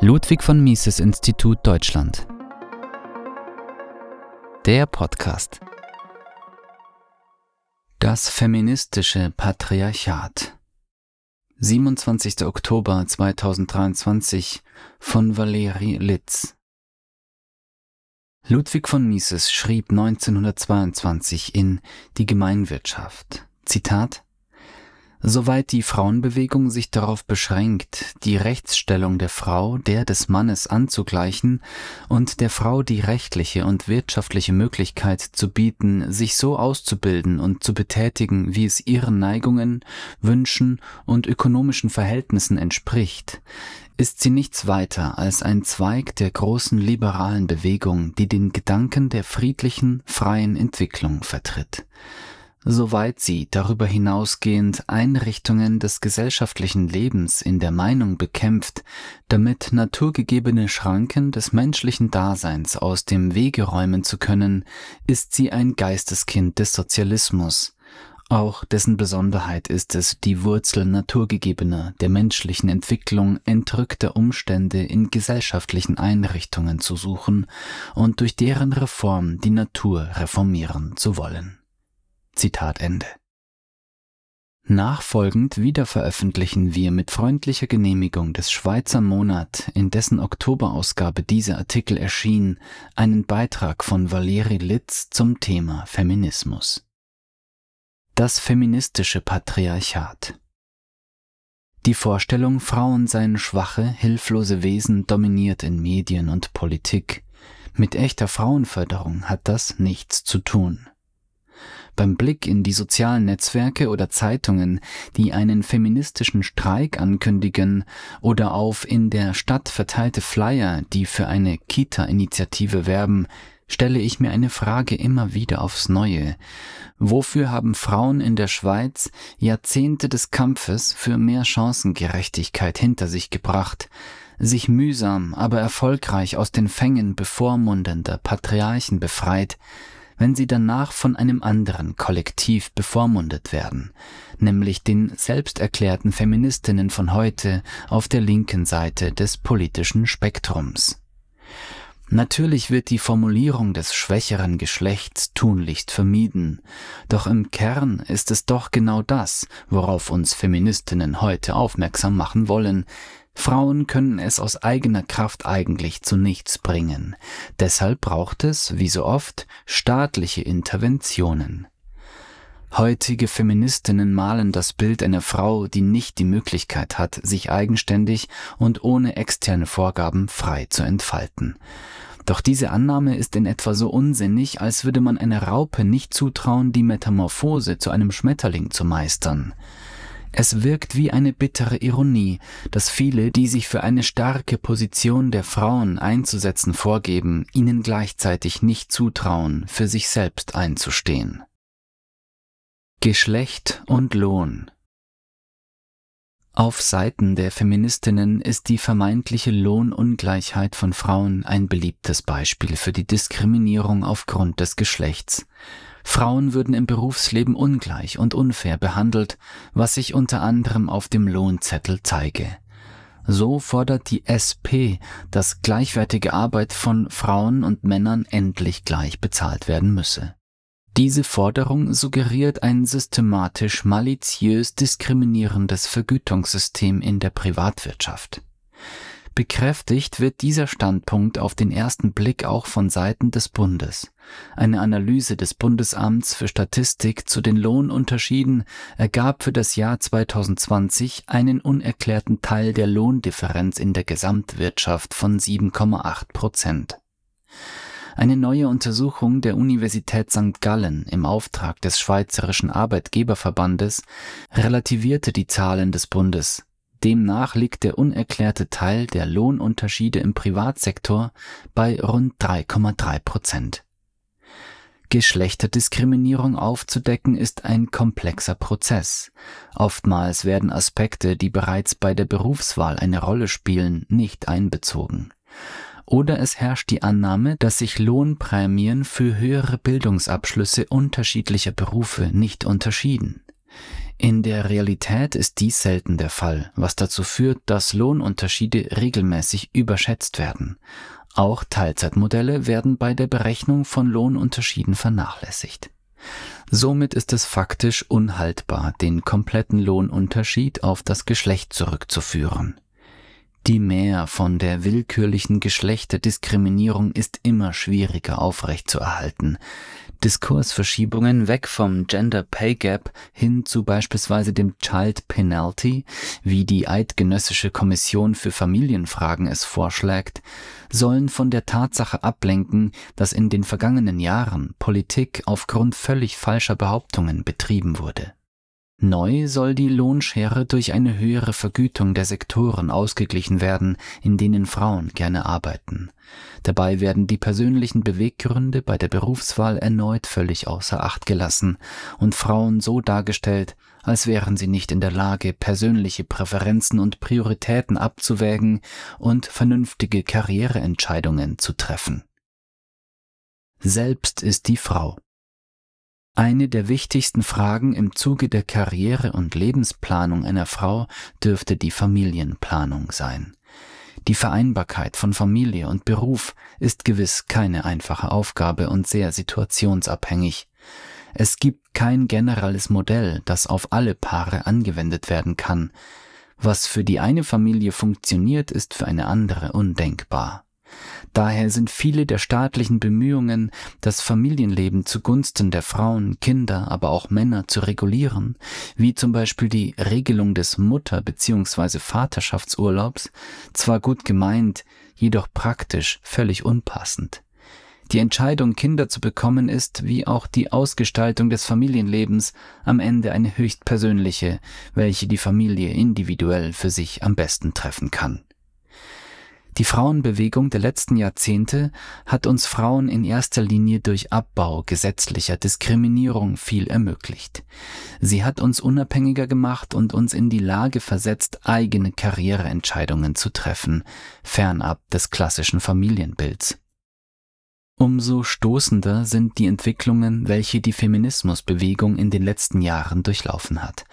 Ludwig von Mises Institut Deutschland. Der Podcast. Das feministische Patriarchat. 27. Oktober 2023 von Valerie Litz. Ludwig von Mises schrieb 1922 in Die Gemeinwirtschaft. Zitat Soweit die Frauenbewegung sich darauf beschränkt, die Rechtsstellung der Frau der des Mannes anzugleichen und der Frau die rechtliche und wirtschaftliche Möglichkeit zu bieten, sich so auszubilden und zu betätigen, wie es ihren Neigungen, Wünschen und ökonomischen Verhältnissen entspricht, ist sie nichts weiter als ein Zweig der großen liberalen Bewegung, die den Gedanken der friedlichen, freien Entwicklung vertritt soweit sie darüber hinausgehend Einrichtungen des gesellschaftlichen Lebens in der Meinung bekämpft, damit naturgegebene Schranken des menschlichen Daseins aus dem Wege räumen zu können, ist sie ein Geisteskind des Sozialismus, auch dessen Besonderheit ist es, die Wurzel naturgegebener, der menschlichen Entwicklung entrückter Umstände in gesellschaftlichen Einrichtungen zu suchen und durch deren Reform die Natur reformieren zu wollen. Zitat Ende. Nachfolgend wiederveröffentlichen wir mit freundlicher Genehmigung des Schweizer Monat, in dessen Oktoberausgabe dieser Artikel erschien, einen Beitrag von Valeri Litz zum Thema Feminismus. Das feministische Patriarchat Die Vorstellung, Frauen seien schwache, hilflose Wesen dominiert in Medien und Politik. Mit echter Frauenförderung hat das nichts zu tun. Beim Blick in die sozialen Netzwerke oder Zeitungen, die einen feministischen Streik ankündigen, oder auf in der Stadt verteilte Flyer, die für eine Kita-Initiative werben, stelle ich mir eine Frage immer wieder aufs Neue. Wofür haben Frauen in der Schweiz Jahrzehnte des Kampfes für mehr Chancengerechtigkeit hinter sich gebracht, sich mühsam, aber erfolgreich aus den Fängen bevormundender Patriarchen befreit, wenn sie danach von einem anderen Kollektiv bevormundet werden, nämlich den selbsterklärten Feministinnen von heute auf der linken Seite des politischen Spektrums. Natürlich wird die Formulierung des schwächeren Geschlechts tunlichst vermieden, doch im Kern ist es doch genau das, worauf uns Feministinnen heute aufmerksam machen wollen, Frauen können es aus eigener Kraft eigentlich zu nichts bringen. Deshalb braucht es, wie so oft, staatliche Interventionen. Heutige Feministinnen malen das Bild einer Frau, die nicht die Möglichkeit hat, sich eigenständig und ohne externe Vorgaben frei zu entfalten. Doch diese Annahme ist in etwa so unsinnig, als würde man einer Raupe nicht zutrauen, die Metamorphose zu einem Schmetterling zu meistern. Es wirkt wie eine bittere Ironie, dass viele, die sich für eine starke Position der Frauen einzusetzen vorgeben, ihnen gleichzeitig nicht zutrauen, für sich selbst einzustehen. Geschlecht und Lohn Auf Seiten der Feministinnen ist die vermeintliche Lohnungleichheit von Frauen ein beliebtes Beispiel für die Diskriminierung aufgrund des Geschlechts. Frauen würden im Berufsleben ungleich und unfair behandelt, was sich unter anderem auf dem Lohnzettel zeige. So fordert die SP, dass gleichwertige Arbeit von Frauen und Männern endlich gleich bezahlt werden müsse. Diese Forderung suggeriert ein systematisch maliziös diskriminierendes Vergütungssystem in der Privatwirtschaft. Bekräftigt wird dieser Standpunkt auf den ersten Blick auch von Seiten des Bundes. Eine Analyse des Bundesamts für Statistik zu den Lohnunterschieden ergab für das Jahr 2020 einen unerklärten Teil der Lohndifferenz in der Gesamtwirtschaft von 7,8 Prozent. Eine neue Untersuchung der Universität St. Gallen im Auftrag des Schweizerischen Arbeitgeberverbandes relativierte die Zahlen des Bundes Demnach liegt der unerklärte Teil der Lohnunterschiede im Privatsektor bei rund 3,3 Prozent. Geschlechterdiskriminierung aufzudecken ist ein komplexer Prozess. Oftmals werden Aspekte, die bereits bei der Berufswahl eine Rolle spielen, nicht einbezogen. Oder es herrscht die Annahme, dass sich Lohnprämien für höhere Bildungsabschlüsse unterschiedlicher Berufe nicht unterschieden. In der Realität ist dies selten der Fall, was dazu führt, dass Lohnunterschiede regelmäßig überschätzt werden. Auch Teilzeitmodelle werden bei der Berechnung von Lohnunterschieden vernachlässigt. Somit ist es faktisch unhaltbar, den kompletten Lohnunterschied auf das Geschlecht zurückzuführen. Die Mehr von der willkürlichen Geschlechterdiskriminierung ist immer schwieriger aufrechtzuerhalten. Diskursverschiebungen weg vom Gender Pay Gap hin zu beispielsweise dem Child Penalty, wie die Eidgenössische Kommission für Familienfragen es vorschlägt, sollen von der Tatsache ablenken, dass in den vergangenen Jahren Politik aufgrund völlig falscher Behauptungen betrieben wurde. Neu soll die Lohnschere durch eine höhere Vergütung der Sektoren ausgeglichen werden, in denen Frauen gerne arbeiten. Dabei werden die persönlichen Beweggründe bei der Berufswahl erneut völlig außer Acht gelassen und Frauen so dargestellt, als wären sie nicht in der Lage, persönliche Präferenzen und Prioritäten abzuwägen und vernünftige Karriereentscheidungen zu treffen. Selbst ist die Frau eine der wichtigsten Fragen im Zuge der Karriere- und Lebensplanung einer Frau dürfte die Familienplanung sein. Die Vereinbarkeit von Familie und Beruf ist gewiss keine einfache Aufgabe und sehr situationsabhängig. Es gibt kein generelles Modell, das auf alle Paare angewendet werden kann. Was für die eine Familie funktioniert, ist für eine andere undenkbar. Daher sind viele der staatlichen Bemühungen, das Familienleben zugunsten der Frauen, Kinder, aber auch Männer zu regulieren, wie zum Beispiel die Regelung des Mutter- bzw. Vaterschaftsurlaubs, zwar gut gemeint, jedoch praktisch völlig unpassend. Die Entscheidung, Kinder zu bekommen, ist, wie auch die Ausgestaltung des Familienlebens, am Ende eine höchst persönliche, welche die Familie individuell für sich am besten treffen kann. Die Frauenbewegung der letzten Jahrzehnte hat uns Frauen in erster Linie durch Abbau gesetzlicher Diskriminierung viel ermöglicht. Sie hat uns unabhängiger gemacht und uns in die Lage versetzt, eigene Karriereentscheidungen zu treffen, fernab des klassischen Familienbilds. Umso stoßender sind die Entwicklungen, welche die Feminismusbewegung in den letzten Jahren durchlaufen hat.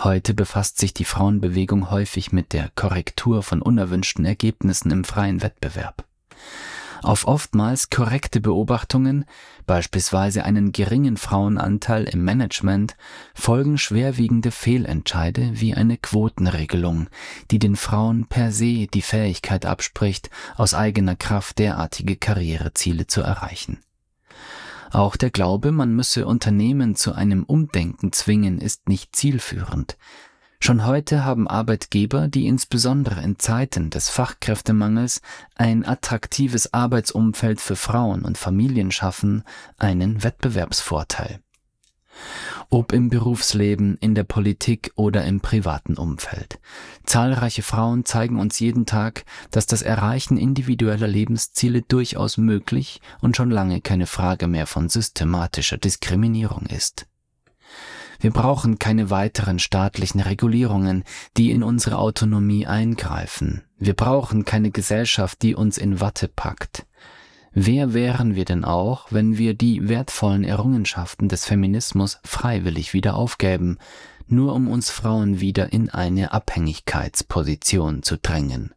Heute befasst sich die Frauenbewegung häufig mit der Korrektur von unerwünschten Ergebnissen im freien Wettbewerb. Auf oftmals korrekte Beobachtungen, beispielsweise einen geringen Frauenanteil im Management, folgen schwerwiegende Fehlentscheide wie eine Quotenregelung, die den Frauen per se die Fähigkeit abspricht, aus eigener Kraft derartige Karriereziele zu erreichen. Auch der Glaube, man müsse Unternehmen zu einem Umdenken zwingen, ist nicht zielführend. Schon heute haben Arbeitgeber, die insbesondere in Zeiten des Fachkräftemangels ein attraktives Arbeitsumfeld für Frauen und Familien schaffen, einen Wettbewerbsvorteil ob im Berufsleben, in der Politik oder im privaten Umfeld. Zahlreiche Frauen zeigen uns jeden Tag, dass das Erreichen individueller Lebensziele durchaus möglich und schon lange keine Frage mehr von systematischer Diskriminierung ist. Wir brauchen keine weiteren staatlichen Regulierungen, die in unsere Autonomie eingreifen. Wir brauchen keine Gesellschaft, die uns in Watte packt. Wer wären wir denn auch, wenn wir die wertvollen Errungenschaften des Feminismus freiwillig wieder aufgäben, nur um uns Frauen wieder in eine Abhängigkeitsposition zu drängen?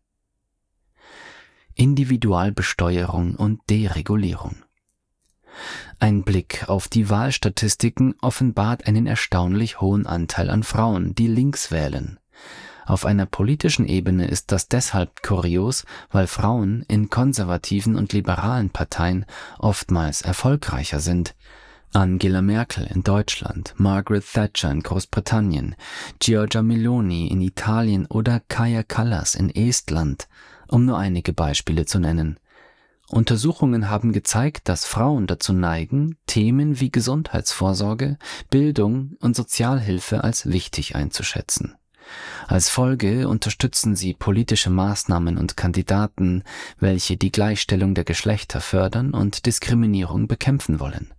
Individualbesteuerung und Deregulierung. Ein Blick auf die Wahlstatistiken offenbart einen erstaunlich hohen Anteil an Frauen, die links wählen. Auf einer politischen Ebene ist das deshalb kurios, weil Frauen in konservativen und liberalen Parteien oftmals erfolgreicher sind. Angela Merkel in Deutschland, Margaret Thatcher in Großbritannien, Giorgia Meloni in Italien oder Kaya Kallas in Estland, um nur einige Beispiele zu nennen. Untersuchungen haben gezeigt, dass Frauen dazu neigen, Themen wie Gesundheitsvorsorge, Bildung und Sozialhilfe als wichtig einzuschätzen. Als Folge unterstützen sie politische Maßnahmen und Kandidaten, welche die Gleichstellung der Geschlechter fördern und Diskriminierung bekämpfen wollen.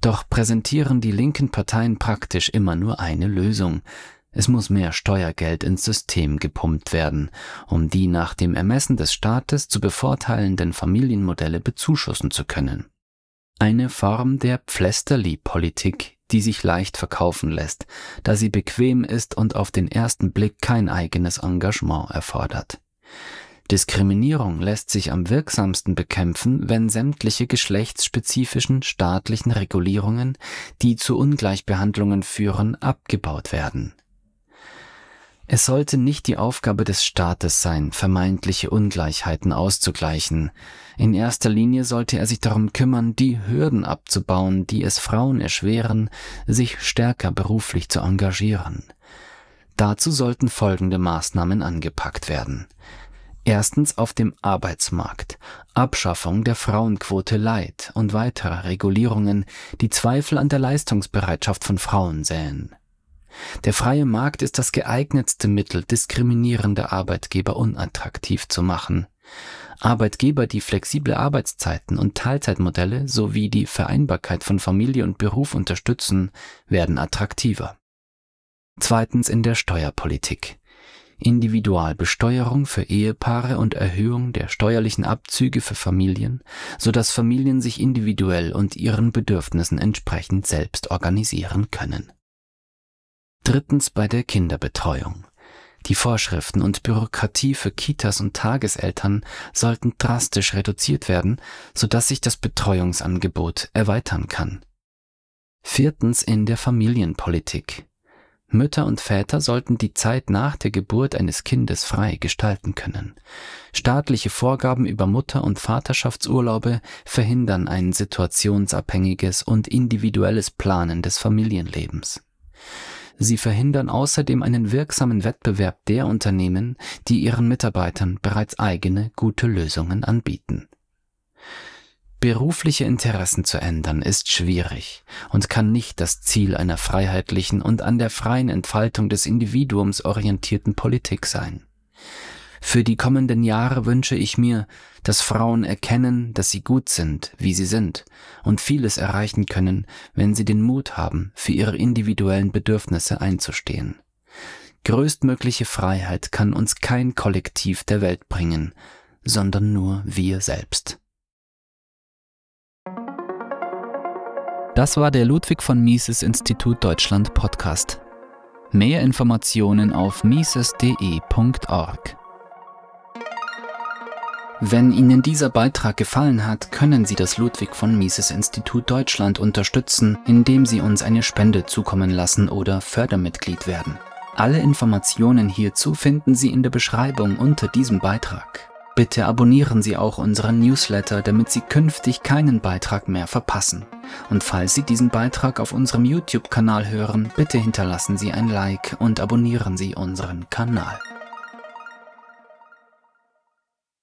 Doch präsentieren die linken Parteien praktisch immer nur eine Lösung. Es muss mehr Steuergeld ins System gepumpt werden, um die nach dem Ermessen des Staates zu bevorteilenden Familienmodelle bezuschussen zu können. Eine Form der Pflästerli-Politik, die sich leicht verkaufen lässt, da sie bequem ist und auf den ersten Blick kein eigenes Engagement erfordert. Diskriminierung lässt sich am wirksamsten bekämpfen, wenn sämtliche geschlechtsspezifischen staatlichen Regulierungen, die zu Ungleichbehandlungen führen, abgebaut werden. Es sollte nicht die Aufgabe des Staates sein, vermeintliche Ungleichheiten auszugleichen. In erster Linie sollte er sich darum kümmern, die Hürden abzubauen, die es Frauen erschweren, sich stärker beruflich zu engagieren. Dazu sollten folgende Maßnahmen angepackt werden. Erstens auf dem Arbeitsmarkt. Abschaffung der Frauenquote Light und weiterer Regulierungen, die Zweifel an der Leistungsbereitschaft von Frauen säen. Der freie Markt ist das geeignetste Mittel, diskriminierende Arbeitgeber unattraktiv zu machen. Arbeitgeber, die flexible Arbeitszeiten und Teilzeitmodelle sowie die Vereinbarkeit von Familie und Beruf unterstützen, werden attraktiver. Zweitens in der Steuerpolitik. Individualbesteuerung für Ehepaare und Erhöhung der steuerlichen Abzüge für Familien, so dass Familien sich individuell und ihren Bedürfnissen entsprechend selbst organisieren können. Drittens bei der Kinderbetreuung. Die Vorschriften und Bürokratie für Kitas und Tageseltern sollten drastisch reduziert werden, sodass sich das Betreuungsangebot erweitern kann. Viertens in der Familienpolitik. Mütter und Väter sollten die Zeit nach der Geburt eines Kindes frei gestalten können. Staatliche Vorgaben über Mutter- und Vaterschaftsurlaube verhindern ein situationsabhängiges und individuelles Planen des Familienlebens. Sie verhindern außerdem einen wirksamen Wettbewerb der Unternehmen, die ihren Mitarbeitern bereits eigene gute Lösungen anbieten. Berufliche Interessen zu ändern ist schwierig und kann nicht das Ziel einer freiheitlichen und an der freien Entfaltung des Individuums orientierten Politik sein. Für die kommenden Jahre wünsche ich mir, dass Frauen erkennen, dass sie gut sind, wie sie sind, und vieles erreichen können, wenn sie den Mut haben, für ihre individuellen Bedürfnisse einzustehen. Größtmögliche Freiheit kann uns kein Kollektiv der Welt bringen, sondern nur wir selbst. Das war der Ludwig von Mises Institut Deutschland Podcast. Mehr Informationen auf mises.de.org. Wenn Ihnen dieser Beitrag gefallen hat, können Sie das Ludwig von Mises Institut Deutschland unterstützen, indem Sie uns eine Spende zukommen lassen oder Fördermitglied werden. Alle Informationen hierzu finden Sie in der Beschreibung unter diesem Beitrag. Bitte abonnieren Sie auch unseren Newsletter, damit Sie künftig keinen Beitrag mehr verpassen. Und falls Sie diesen Beitrag auf unserem YouTube-Kanal hören, bitte hinterlassen Sie ein Like und abonnieren Sie unseren Kanal.